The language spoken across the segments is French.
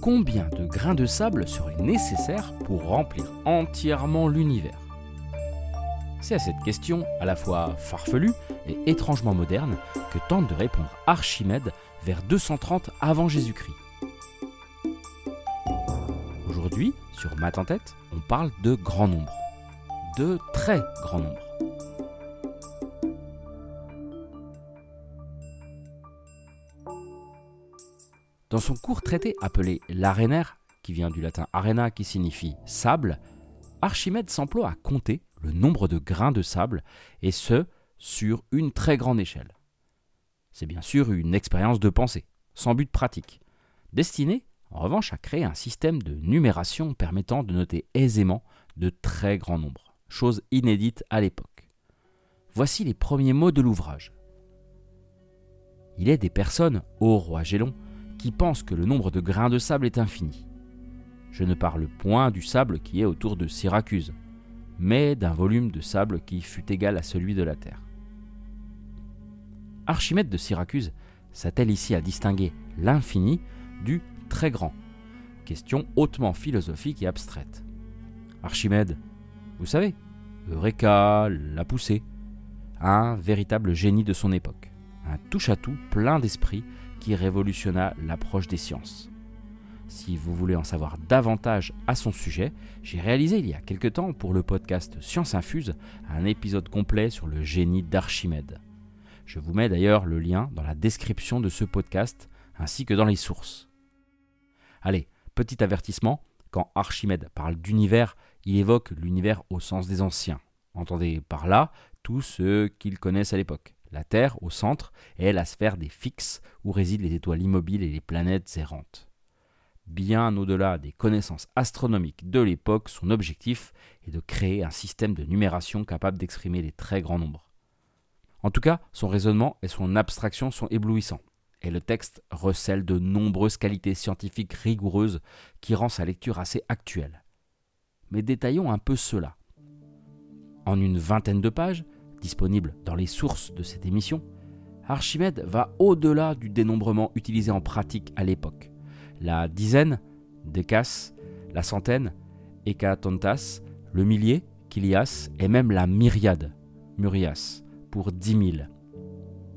combien de grains de sable seraient nécessaires pour remplir entièrement l'univers C'est à cette question, à la fois farfelue et étrangement moderne, que tente de répondre Archimède vers 230 avant Jésus-Christ. Aujourd'hui, sur Math en tête, on parle de grand nombre. De très grand nombre. Dans son court traité appelé l'Arénaire, qui vient du latin arena qui signifie sable, Archimède s'emploie à compter le nombre de grains de sable, et ce, sur une très grande échelle. C'est bien sûr une expérience de pensée, sans but pratique, destinée en revanche à créer un système de numération permettant de noter aisément de très grands nombres, chose inédite à l'époque. Voici les premiers mots de l'ouvrage. Il est des personnes, ô roi Gélon, qui pensent que le nombre de grains de sable est infini. Je ne parle point du sable qui est autour de Syracuse, mais d'un volume de sable qui fut égal à celui de la Terre. Archimède de Syracuse s'attelle ici à distinguer l'infini du très grand, question hautement philosophique et abstraite. Archimède, vous savez, Eureka l'a poussé, un véritable génie de son époque, un touche-à-tout plein d'esprit qui révolutionna l'approche des sciences. Si vous voulez en savoir davantage à son sujet, j'ai réalisé il y a quelque temps pour le podcast Science Infuse un épisode complet sur le génie d'Archimède. Je vous mets d'ailleurs le lien dans la description de ce podcast ainsi que dans les sources. Allez, petit avertissement, quand Archimède parle d'univers, il évoque l'univers au sens des anciens. Entendez par là tout ce qu'ils connaissent à l'époque. La Terre, au centre, est la sphère des fixes où résident les étoiles immobiles et les planètes errantes. Bien au-delà des connaissances astronomiques de l'époque, son objectif est de créer un système de numération capable d'exprimer les très grands nombres. En tout cas, son raisonnement et son abstraction sont éblouissants, et le texte recèle de nombreuses qualités scientifiques rigoureuses qui rend sa lecture assez actuelle. Mais détaillons un peu cela. En une vingtaine de pages, disponible dans les sources de cette émission, Archimède va au-delà du dénombrement utilisé en pratique à l'époque. La dizaine, décas, la centaine, hécatontas, le millier, kilias, et même la myriade, murias, pour dix mille.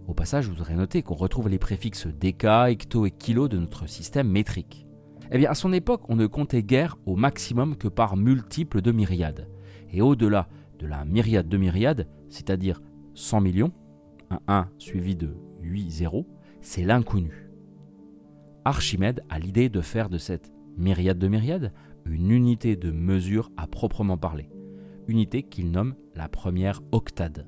Au passage, vous aurez noté qu'on retrouve les préfixes déca, hecto et kilo de notre système métrique. Eh bien, à son époque, on ne comptait guère au maximum que par multiples de myriades. Et au-delà de la myriade de myriades, c'est-à-dire 100 millions, un 1 suivi de 8 zéros, c'est l'inconnu. Archimède a l'idée de faire de cette myriade de myriades une unité de mesure à proprement parler, unité qu'il nomme la première octade.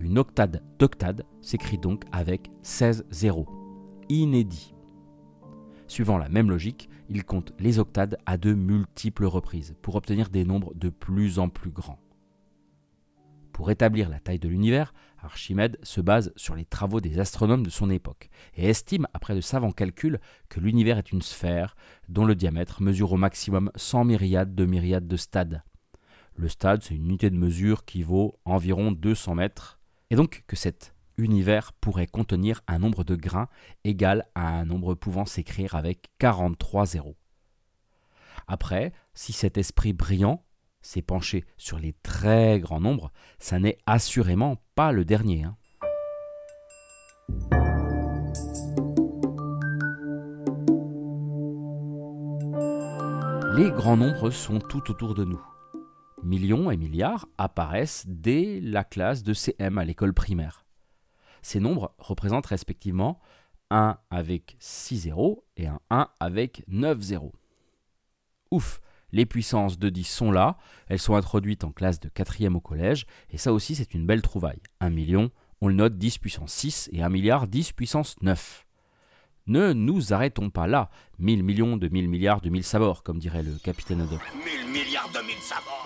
Une octade d'octade s'écrit donc avec 16 zéros, inédit. Suivant la même logique, il compte les octades à de multiples reprises pour obtenir des nombres de plus en plus grands. Pour établir la taille de l'univers, Archimède se base sur les travaux des astronomes de son époque et estime, après de savants calculs, que l'univers est une sphère dont le diamètre mesure au maximum 100 myriades de myriades de stades. Le stade, c'est une unité de mesure qui vaut environ 200 mètres, et donc que cet univers pourrait contenir un nombre de grains égal à un nombre pouvant s'écrire avec 43 zéros. Après, si cet esprit brillant s'est penché sur les très grands nombres, ça n'est assurément pas le dernier. Hein. Les grands nombres sont tout autour de nous. Millions et milliards apparaissent dès la classe de CM à l'école primaire. Ces nombres représentent respectivement 1 avec 6 zéros et un 1 avec 9 zéros. Ouf, les puissances de 10 sont là, elles sont introduites en classe de 4 au collège, et ça aussi c'est une belle trouvaille. 1 million, on le note 10 puissance 6 et 1 milliard 10 puissance 9. Ne nous arrêtons pas là. 1000 millions de 1000 milliards de 1000 sabords, comme dirait le capitaine Haddock. 1000 milliards de 1000 sabords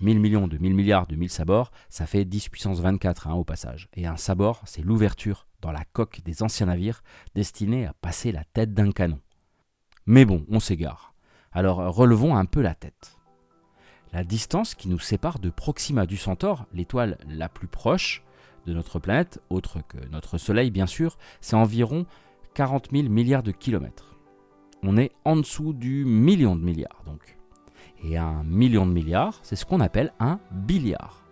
1000 millions de 1000 milliards de 1000 sabords, ça fait 10 puissance 24 hein, au passage. Et un sabord, c'est l'ouverture dans la coque des anciens navires destinés à passer la tête d'un canon. Mais bon, on s'égare. Alors relevons un peu la tête. La distance qui nous sépare de Proxima du Centaure, l'étoile la plus proche de notre planète, autre que notre Soleil bien sûr, c'est environ 40 000 milliards de kilomètres. On est en dessous du million de milliards donc. Et un million de milliards, c'est ce qu'on appelle un billiard.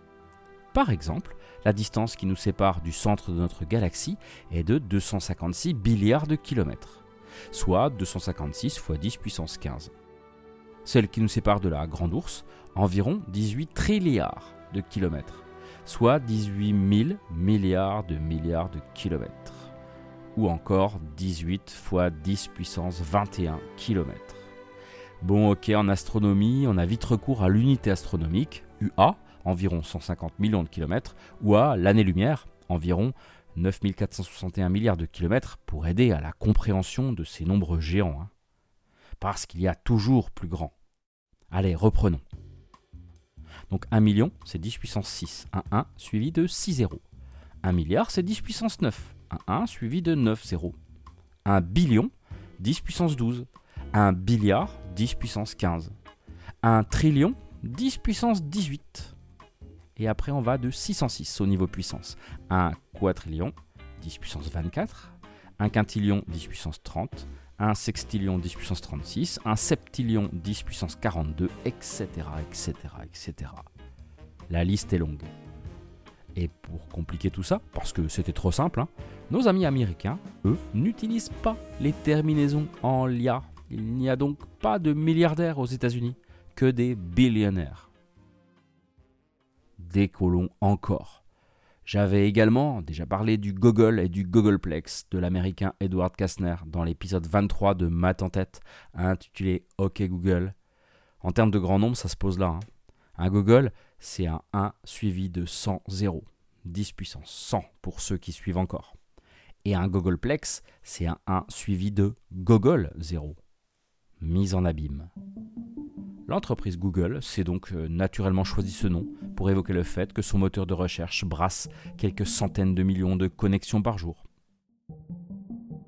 Par exemple, la distance qui nous sépare du centre de notre galaxie est de 256 billiards de kilomètres, soit 256 fois 10 puissance 15. Celle qui nous sépare de la Grande Ourse, environ 18 trilliards de kilomètres, soit 18 000 milliards de milliards de kilomètres, ou encore 18 fois 10 puissance 21 kilomètres. Bon, ok, en astronomie, on a vite recours à l'unité astronomique, UA, environ 150 millions de kilomètres, ou à l'année-lumière, environ 9461 milliards de kilomètres, pour aider à la compréhension de ces nombres géants. Hein. Parce qu'il y a toujours plus grand. Allez, reprenons. Donc 1 million, c'est 10 puissance 6, un 1 suivi de 6 zéros. 1 milliard, c'est 10 puissance 9, un 1 suivi de 9 zéros. 1 billion, 10 puissance 12. 1 billiard, 10 puissance 15. 1 trillion, 10 puissance 18. Et après, on va de 606 au niveau puissance. 1 quadrillion, 10 puissance 24. 1 quintillion, 10 puissance 30. 1 sextillion, 10 puissance 36. 1 septillion, 10 puissance 42, etc., etc., etc. La liste est longue. Et pour compliquer tout ça, parce que c'était trop simple, hein, nos amis américains, eux, n'utilisent pas les terminaisons en LIA. Il n'y a donc pas de milliardaires aux États-Unis, que des billionnaires. Décollons encore. J'avais également déjà parlé du Google et du Googleplex de l'américain Edward Kastner dans l'épisode 23 de Math en tête, intitulé OK Google. En termes de grand nombre, ça se pose là. Hein. Un Google, c'est un 1 suivi de 100 zéros. 10 puissance 100 pour ceux qui suivent encore. Et un Googleplex, c'est un 1 suivi de Google 0. Mise en abîme. L'entreprise Google s'est donc euh, naturellement choisi ce nom pour évoquer le fait que son moteur de recherche brasse quelques centaines de millions de connexions par jour.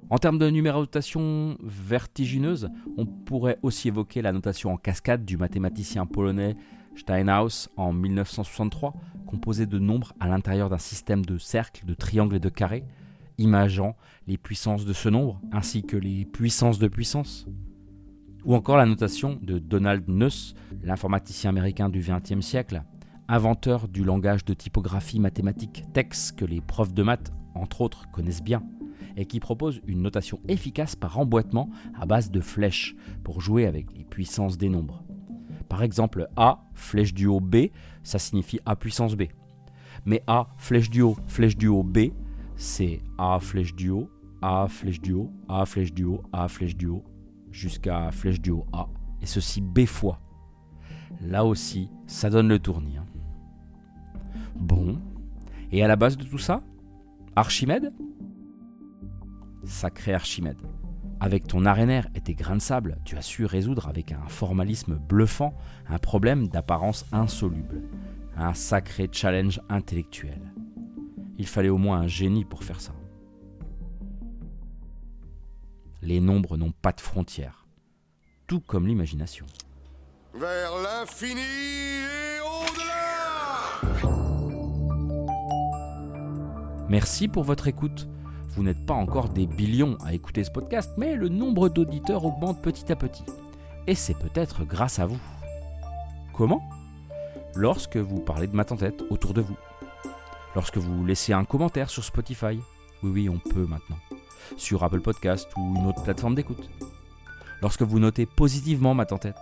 En termes de numérotation vertigineuse, on pourrait aussi évoquer la notation en cascade du mathématicien polonais Steinhaus en 1963, composé de nombres à l'intérieur d'un système de cercles, de triangles et de carrés, imageant les puissances de ce nombre ainsi que les puissances de puissance. Ou encore la notation de Donald Nuss, l'informaticien américain du XXe siècle, inventeur du langage de typographie mathématique TEX que les profs de maths, entre autres, connaissent bien, et qui propose une notation efficace par emboîtement à base de flèches pour jouer avec les puissances des nombres. Par exemple, A, flèche du haut B, ça signifie A puissance B. Mais A, flèche du haut, flèche du haut B, c'est A, flèche du haut, A, flèche du haut, A, flèche du haut, A, flèche du haut, jusqu'à flèche du haut A, et ceci B fois. Là aussi, ça donne le tournis. Hein. Bon, et à la base de tout ça Archimède? Sacré Archimède. Avec ton arénaire et tes grains de sable, tu as su résoudre avec un formalisme bluffant un problème d'apparence insoluble, un sacré challenge intellectuel. Il fallait au moins un génie pour faire ça. Les nombres n'ont pas de frontières, tout comme l'imagination. Vers l'infini et au-delà Merci pour votre écoute. Vous n'êtes pas encore des billions à écouter ce podcast, mais le nombre d'auditeurs augmente petit à petit. Et c'est peut-être grâce à vous. Comment? Lorsque vous parlez de ma tête autour de vous. Lorsque vous laissez un commentaire sur Spotify. Oui, oui, on peut maintenant. Sur Apple Podcast ou une autre plateforme d'écoute. Lorsque vous notez positivement ma tête.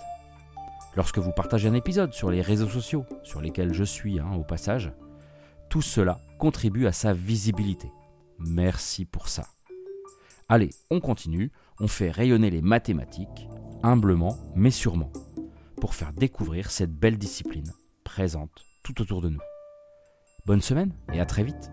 Lorsque vous partagez un épisode sur les réseaux sociaux, sur lesquels je suis hein, au passage. Tout cela contribue à sa visibilité. Merci pour ça. Allez, on continue, on fait rayonner les mathématiques, humblement mais sûrement, pour faire découvrir cette belle discipline présente tout autour de nous. Bonne semaine et à très vite